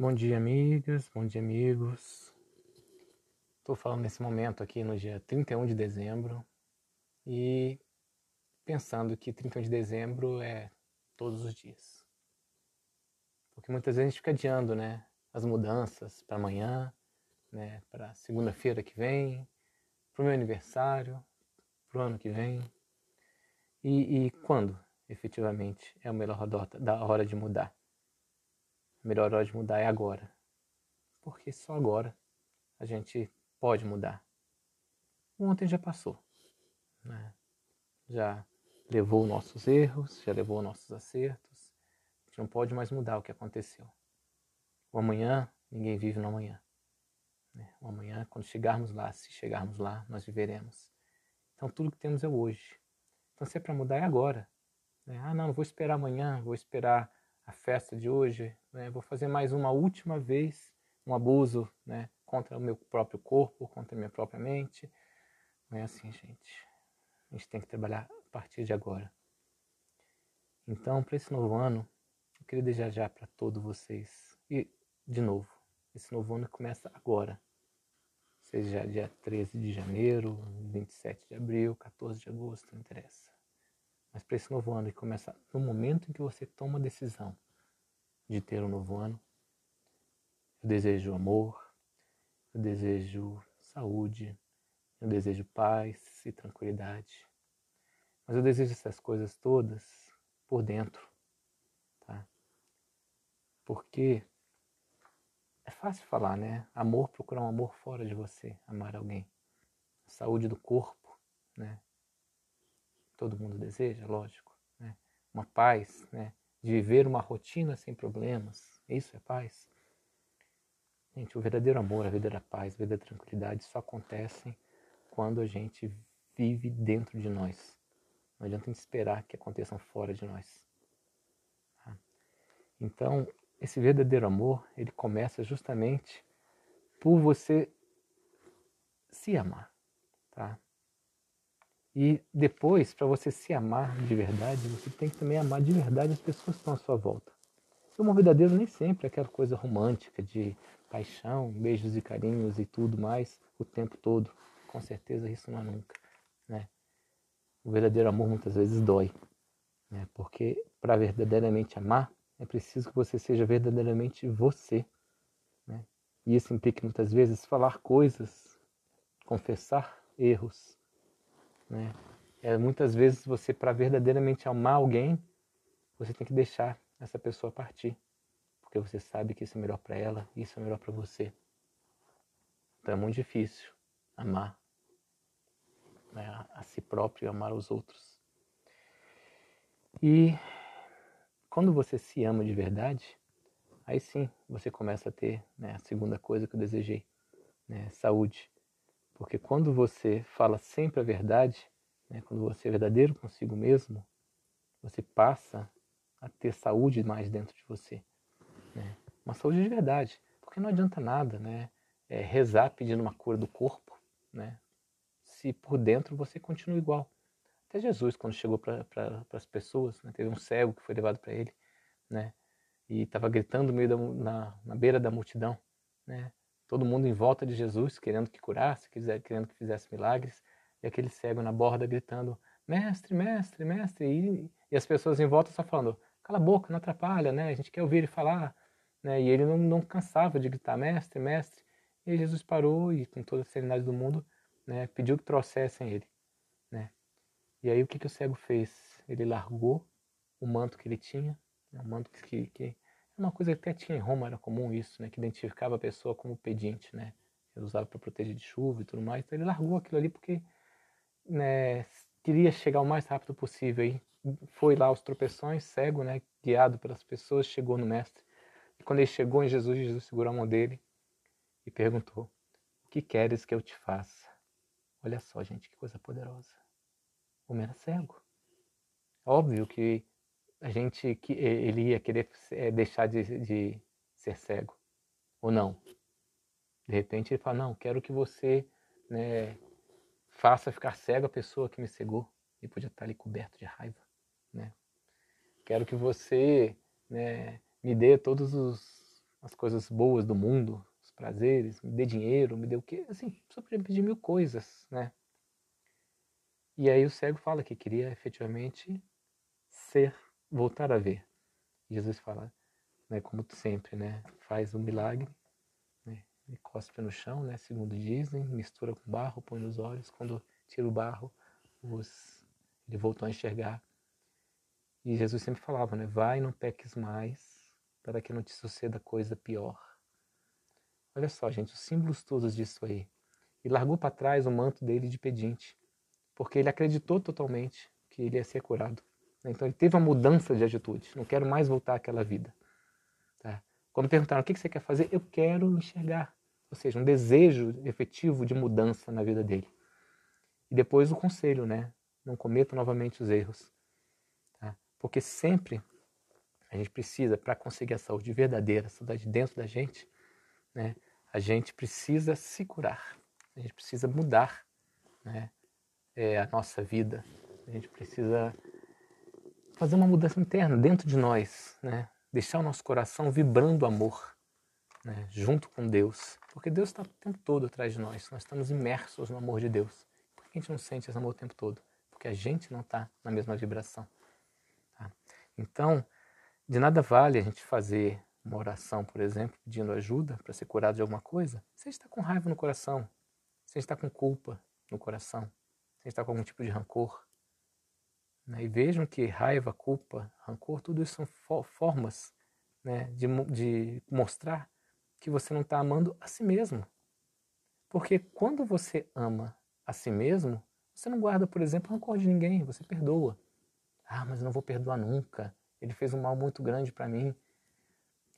Bom dia, amigas, bom dia, amigos. Estou falando nesse momento aqui no dia 31 de dezembro e pensando que 31 de dezembro é todos os dias. Porque muitas vezes a gente fica adiando, né? As mudanças para amanhã, né? Para segunda-feira que vem, para o meu aniversário, para o ano que vem. E, e quando efetivamente é a melhor da hora de mudar? A melhor hora de mudar é agora. Porque só agora a gente pode mudar. Ontem já passou. Né? Já levou nossos erros, já levou nossos acertos. A gente não pode mais mudar o que aconteceu. O amanhã, ninguém vive no amanhã. Né? O amanhã, quando chegarmos lá, se chegarmos lá, nós viveremos. Então tudo que temos é hoje. Então se é para mudar é agora. Né? Ah, não, vou esperar amanhã, vou esperar a festa de hoje, né? vou fazer mais uma última vez um abuso né? contra o meu próprio corpo, contra a minha própria mente. Não é assim, gente. A gente tem que trabalhar a partir de agora. Então, para esse novo ano, eu queria desejar para todos vocês. E, de novo, esse novo ano começa agora. Seja dia 13 de janeiro, 27 de abril, 14 de agosto, não interessa. Mas para esse novo ano que começa no momento em que você toma a decisão de ter um novo ano, eu desejo amor, eu desejo saúde, eu desejo paz e tranquilidade. Mas eu desejo essas coisas todas por dentro, tá? Porque é fácil falar, né? Amor, procurar um amor fora de você, amar alguém. saúde do corpo, né? Todo mundo deseja, lógico, né? uma paz, né? de viver uma rotina sem problemas, isso é paz. Gente, o verdadeiro amor, a verdadeira paz, a verdadeira tranquilidade só acontecem quando a gente vive dentro de nós. Não adianta esperar que aconteçam fora de nós. Tá? Então, esse verdadeiro amor, ele começa justamente por você se amar, tá? E depois, para você se amar de verdade, você tem que também amar de verdade as pessoas que estão à sua volta. O amor verdadeiro nem sempre é aquela coisa romântica de paixão, beijos e carinhos e tudo mais o tempo todo. Com certeza isso não é nunca. Né? O verdadeiro amor muitas vezes dói. Né? Porque para verdadeiramente amar, é preciso que você seja verdadeiramente você. Né? E isso implica muitas vezes falar coisas, confessar erros, né? É, muitas vezes você, para verdadeiramente amar alguém, você tem que deixar essa pessoa partir. Porque você sabe que isso é melhor para ela e isso é melhor para você. Então é muito difícil amar né, a si próprio e amar os outros. E quando você se ama de verdade, aí sim você começa a ter né, a segunda coisa que eu desejei, né, saúde. Porque quando você fala sempre a verdade, né, quando você é verdadeiro consigo mesmo, você passa a ter saúde mais dentro de você. Né? Uma saúde de verdade. Porque não adianta nada né, é, rezar pedindo uma cura do corpo, né, se por dentro você continua igual. Até Jesus, quando chegou para pra, as pessoas, né, teve um cego que foi levado para ele, né, e estava gritando meio da, na, na beira da multidão, né, todo mundo em volta de Jesus, querendo que curasse, querendo que fizesse milagres, e aquele cego na borda gritando: Mestre, mestre, mestre, e, e as pessoas em volta só falando: Cala a boca, não atrapalha, né? A gente quer ouvir ele falar. Né? E ele não, não cansava de gritar: Mestre, mestre. E Jesus parou e, com toda a serenidade do mundo, né, pediu que trouxessem ele. Né? E aí o que, que o cego fez? Ele largou o manto que ele tinha, né, um manto que, que uma coisa que até tinha em Roma, era comum isso, né? Que identificava a pessoa como pedinte, né? Ele usava para proteger de chuva e tudo mais. Então ele largou aquilo ali porque né, queria chegar o mais rápido possível. E foi lá aos tropeções, cego, né? Guiado pelas pessoas, chegou no mestre. E quando ele chegou em Jesus, Jesus segurou a mão dele e perguntou: O que queres que eu te faça? Olha só, gente, que coisa poderosa. O homem era cego. Óbvio que a gente que ele ia querer é, deixar de, de ser cego ou não. De repente ele fala não, quero que você né, faça ficar cego a pessoa que me cegou e podia estar ali coberto de raiva, né? Quero que você né, me dê todos os as coisas boas do mundo, os prazeres, me dê dinheiro, me dê o quê? Assim, a pessoa podia pedir mil coisas, né? E aí o cego fala que queria efetivamente ser, voltar a ver. Jesus fala, né, como sempre, né, faz um milagre, né, ele cospe no chão, né, segundo dizem, mistura com barro, põe nos olhos, quando tira o barro, os, ele voltou a enxergar. E Jesus sempre falava, né, vai não peques mais, para que não te suceda coisa pior. Olha só, gente, os símbolos todos disso aí. E largou para trás o manto dele de pedinte, porque ele acreditou totalmente que ele ia ser curado. Então ele teve uma mudança de atitude. Não quero mais voltar àquela vida. Tá? Quando perguntaram o que você quer fazer, eu quero enxergar. Ou seja, um desejo efetivo de mudança na vida dele. E depois o conselho, né? Não cometa novamente os erros. Tá? Porque sempre a gente precisa, para conseguir a saúde verdadeira, a saúde dentro da gente, né? a gente precisa se curar. A gente precisa mudar né? É, a nossa vida. A gente precisa fazer uma mudança interna dentro de nós, né? deixar o nosso coração vibrando amor, né? junto com Deus, porque Deus está o tempo todo atrás de nós, nós estamos imersos no amor de Deus. Por que a gente não sente esse amor o tempo todo? Porque a gente não está na mesma vibração. Tá? Então, de nada vale a gente fazer uma oração, por exemplo, pedindo ajuda para ser curado de alguma coisa, se a gente está com raiva no coração, se a gente está com culpa no coração, se a gente está com algum tipo de rancor, né? E vejam que raiva, culpa, rancor, tudo isso são formas né, de, de mostrar que você não está amando a si mesmo. Porque quando você ama a si mesmo, você não guarda, por exemplo, rancor de ninguém, você perdoa. Ah, mas eu não vou perdoar nunca. Ele fez um mal muito grande para mim.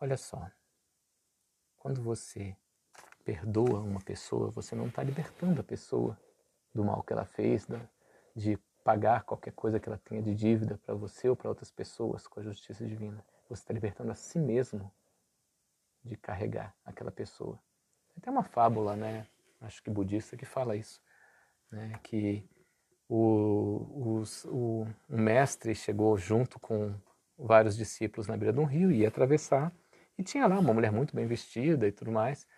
Olha só, quando você perdoa uma pessoa, você não está libertando a pessoa do mal que ela fez, de pagar qualquer coisa que ela tenha de dívida para você ou para outras pessoas com a justiça divina. Você está libertando a si mesmo de carregar aquela pessoa. Tem uma fábula, né? Acho que budista que fala isso, né? Que o, os, o, o mestre chegou junto com vários discípulos na beira de um rio e ia atravessar e tinha lá uma mulher muito bem vestida e tudo mais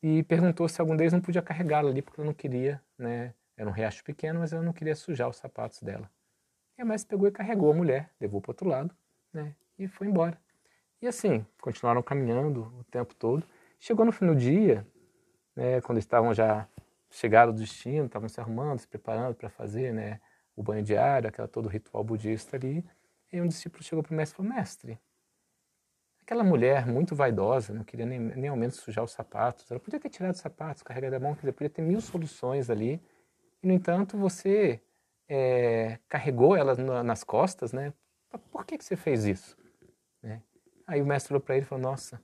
e perguntou se algum deles não podia carregá-la ali porque ela não queria, né? Era um riacho pequeno, mas ela não queria sujar os sapatos dela. E a mestre pegou e carregou a mulher, levou para o outro lado, né? E foi embora. E assim, continuaram caminhando o tempo todo. Chegou no fim do dia, né, quando estavam já chegaram ao destino, estavam se arrumando, se preparando para fazer né, o banho diário, aquela todo ritual budista ali. E um discípulo chegou para o mestre e falou: Mestre, aquela mulher muito vaidosa, não queria nem, nem ao menos sujar os sapatos, ela podia ter tirado os sapatos, carregado a mão, quer dizer, podia ter mil soluções ali e, no entanto, você é, carregou ela nas costas, né? Por que, que você fez isso? Né? Aí o mestre olhou para ele e falou: Nossa,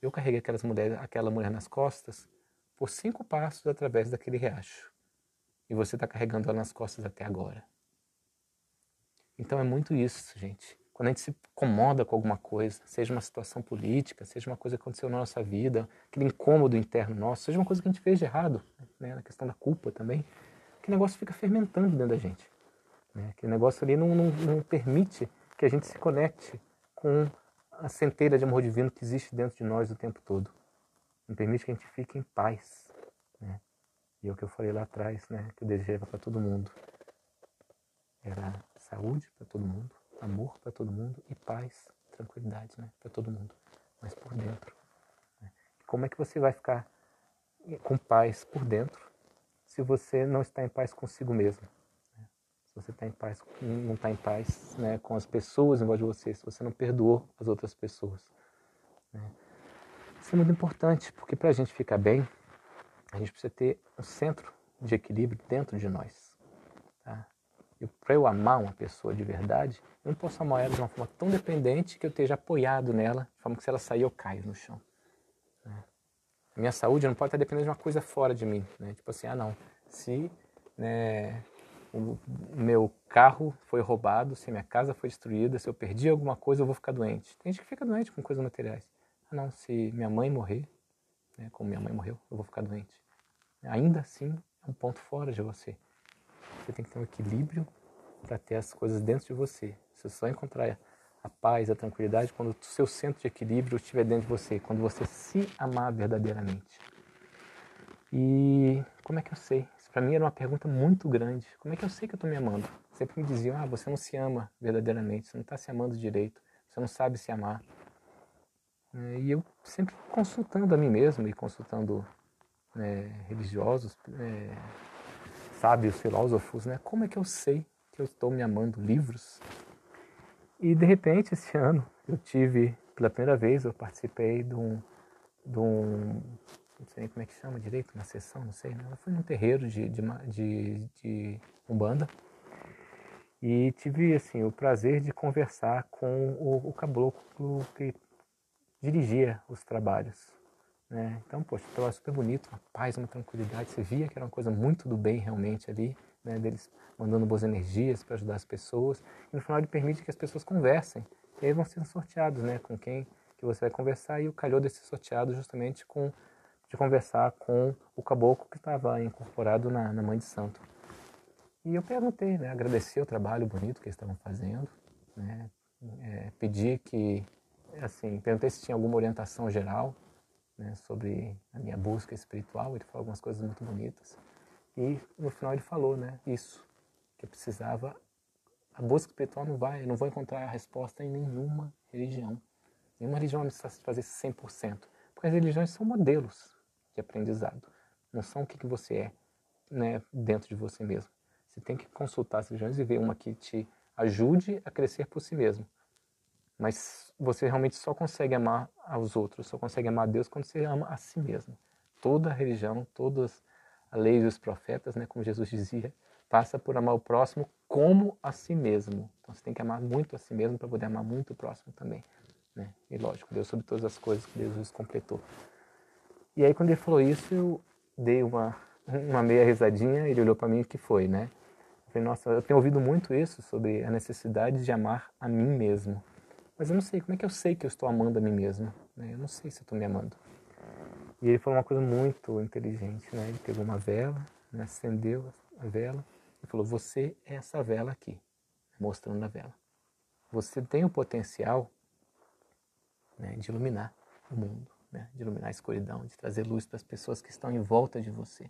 eu carreguei aquelas mulher, aquela mulher nas costas por cinco passos através daquele riacho. E você está carregando ela nas costas até agora. Então é muito isso, gente. Quando a gente se incomoda com alguma coisa, seja uma situação política, seja uma coisa que aconteceu na nossa vida, aquele incômodo interno nosso, seja uma coisa que a gente fez de errado, né, na questão da culpa também, que negócio fica fermentando dentro da gente. Né? Que negócio ali não, não, não permite que a gente se conecte com a centelha de amor divino que existe dentro de nós o tempo todo. Não permite que a gente fique em paz. Né? E é o que eu falei lá atrás, né? que eu desejava para todo mundo. Era saúde para todo mundo, amor para todo mundo e paz, tranquilidade né? para todo mundo. Mas por dentro. Né? Como é que você vai ficar com paz por dentro se você não está em paz consigo mesmo. Né? Se você está em paz, não está em paz né, com as pessoas em volta de você, se você não perdoou as outras pessoas. Né? Isso é muito importante, porque para a gente ficar bem, a gente precisa ter um centro de equilíbrio dentro de nós. Tá? Para eu amar uma pessoa de verdade, eu não posso amar ela de uma forma tão dependente que eu esteja apoiado nela, de forma que se ela sair eu caio no chão. A minha saúde não pode estar dependendo de uma coisa fora de mim. Né? Tipo assim, ah não, se né, o meu carro foi roubado, se minha casa foi destruída, se eu perdi alguma coisa, eu vou ficar doente. Tem gente que fica doente com coisas materiais. Ah, não, se minha mãe morrer, né, como minha mãe morreu, eu vou ficar doente. Ainda assim, é um ponto fora de você. Você tem que ter um equilíbrio para ter as coisas dentro de você. Se você só encontrar a paz, a tranquilidade, quando o seu centro de equilíbrio estiver dentro de você, quando você se amar verdadeiramente. E como é que eu sei? Isso para mim era uma pergunta muito grande. Como é que eu sei que eu estou me amando? Sempre me diziam, ah, você não se ama verdadeiramente, você não está se amando direito, você não sabe se amar. É, e eu sempre consultando a mim mesmo e consultando né, religiosos, é, sábios, filósofos, né? Como é que eu sei que eu estou me amando? Livros. E de repente, esse ano, eu tive, pela primeira vez, eu participei de um, de um não sei nem como é que chama direito, uma sessão, não sei, né? Eu fui num terreiro de, de, de, de Umbanda e tive, assim, o prazer de conversar com o, o caboclo que dirigia os trabalhos. Né? Então, poxa, estava super bonito, uma paz, uma tranquilidade. Você via que era uma coisa muito do bem realmente ali, né? deles mandando boas energias para ajudar as pessoas. E no final ele permite que as pessoas conversem. E aí vão sendo sorteados, né? Com quem que você vai conversar. E o calhou desse sorteado justamente com de conversar com o caboclo que estava incorporado na, na Mãe de Santo. E eu perguntei, né? Agradeci o trabalho bonito que eles estavam fazendo, né? É, pedi que assim, perguntei se tinha alguma orientação geral né, sobre a minha busca espiritual. Ele falou algumas coisas muito bonitas. E no final ele falou, né, isso, que precisava. A busca espiritual não vai, não vou encontrar a resposta em nenhuma religião. Nenhuma religião vai me satisfazer 100%. Porque as religiões são modelos de aprendizado. Não são o que, que você é né, dentro de você mesmo. Você tem que consultar as religiões e ver uma que te ajude a crescer por si mesmo. Mas você realmente só consegue amar aos outros, só consegue amar a Deus quando você ama a si mesmo. Toda religião, todas as leis dos profetas, né, como Jesus dizia, passa por amar o próximo como a si mesmo. Então você tem que amar muito a si mesmo para poder amar muito o próximo também. Né? E lógico, Deus sobre todas as coisas que Jesus completou. E aí quando ele falou isso, eu dei uma, uma meia risadinha, ele olhou para mim e que foi, né? Eu falei, nossa, eu tenho ouvido muito isso sobre a necessidade de amar a mim mesmo. Mas eu não sei, como é que eu sei que eu estou amando a mim mesmo? Né? Eu não sei se eu estou me amando. E ele falou uma coisa muito inteligente, né? Ele pegou uma vela, né? acendeu a vela e falou: Você é essa vela aqui, mostrando a vela. Você tem o potencial né, de iluminar o mundo, né? de iluminar a escuridão, de trazer luz para as pessoas que estão em volta de você.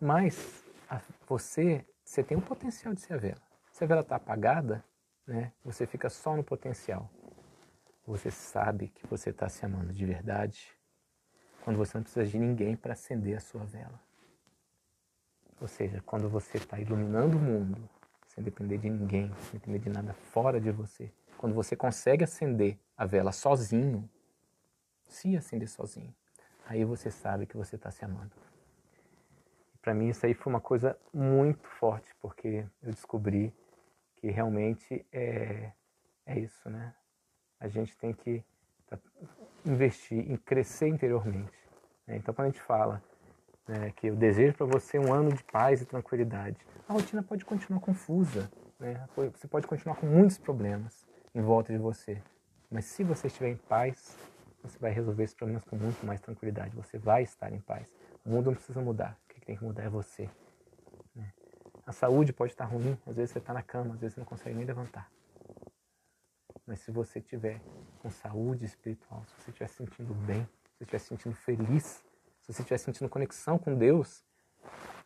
Mas a, você, você tem o potencial de ser a vela. Se a vela está apagada, né? Você fica só no potencial. Você sabe que você está se amando de verdade quando você não precisa de ninguém para acender a sua vela. Ou seja, quando você está iluminando o mundo sem depender de ninguém, sem depender de nada fora de você. Quando você consegue acender a vela sozinho, se acender sozinho, aí você sabe que você está se amando. Para mim isso aí foi uma coisa muito forte, porque eu descobri que realmente é, é isso, né? A gente tem que tá, investir em crescer interiormente. Né? Então, quando a gente fala né, que eu desejo para você um ano de paz e tranquilidade, a rotina pode continuar confusa, né? Você pode continuar com muitos problemas em volta de você, mas se você estiver em paz, você vai resolver esses problemas com muito mais tranquilidade. Você vai estar em paz. O mundo não precisa mudar. O que tem que mudar é você. A saúde pode estar ruim, às vezes você está na cama, às vezes você não consegue nem levantar. Mas se você estiver com saúde espiritual, se você estiver se sentindo bem, se você estiver se sentindo feliz, se você estiver sentindo conexão com Deus,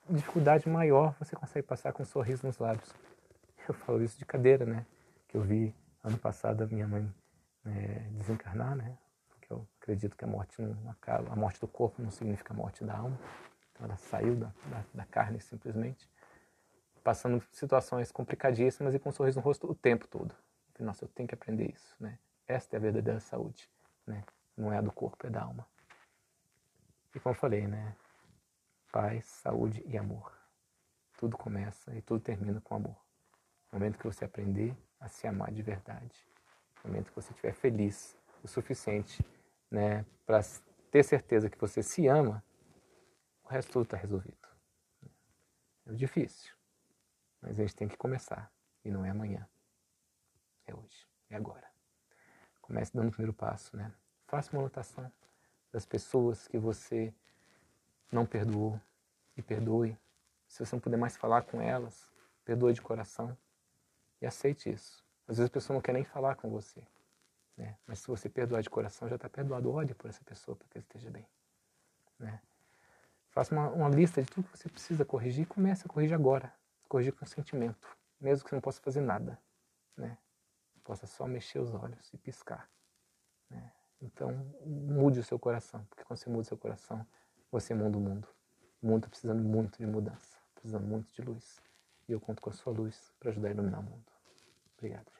dificuldade maior você consegue passar com um sorriso nos lábios. Eu falo isso de cadeira, né? Que eu vi ano passado a minha mãe é, desencarnar, né? Porque eu acredito que a morte, não, a morte do corpo não significa a morte da alma. Então ela saiu da, da, da carne simplesmente passando situações complicadíssimas e com um sorriso no rosto o tempo todo. Nossa, eu tenho que aprender isso, né? Esta é a verdadeira saúde, né? Não é a do corpo, é da alma. E como eu falei, né? Paz, saúde e amor. Tudo começa e tudo termina com amor. No momento que você aprender a se amar de verdade, no momento que você estiver feliz o suficiente, né, para ter certeza que você se ama, o resto tudo está resolvido. É difícil, mas a gente tem que começar. E não é amanhã. É hoje. É agora. Comece dando o primeiro passo, né? Faça uma anotação das pessoas que você não perdoou e perdoe. Se você não puder mais falar com elas, perdoe de coração e aceite isso. Às vezes a pessoa não quer nem falar com você. Né? Mas se você perdoar de coração, já está perdoado. Olhe por essa pessoa para que ela esteja bem. Né? Faça uma, uma, lista de tudo que você precisa corrigir e comece a corrigir agora. Corrigir com sentimento. Mesmo que você não possa fazer nada. Né? Possa só mexer os olhos e piscar. Né? Então, mude o seu coração. Porque quando você muda o seu coração, você muda o mundo. O mundo está precisando muito de mudança. Precisando muito de luz. E eu conto com a sua luz para ajudar a iluminar o mundo. Obrigado.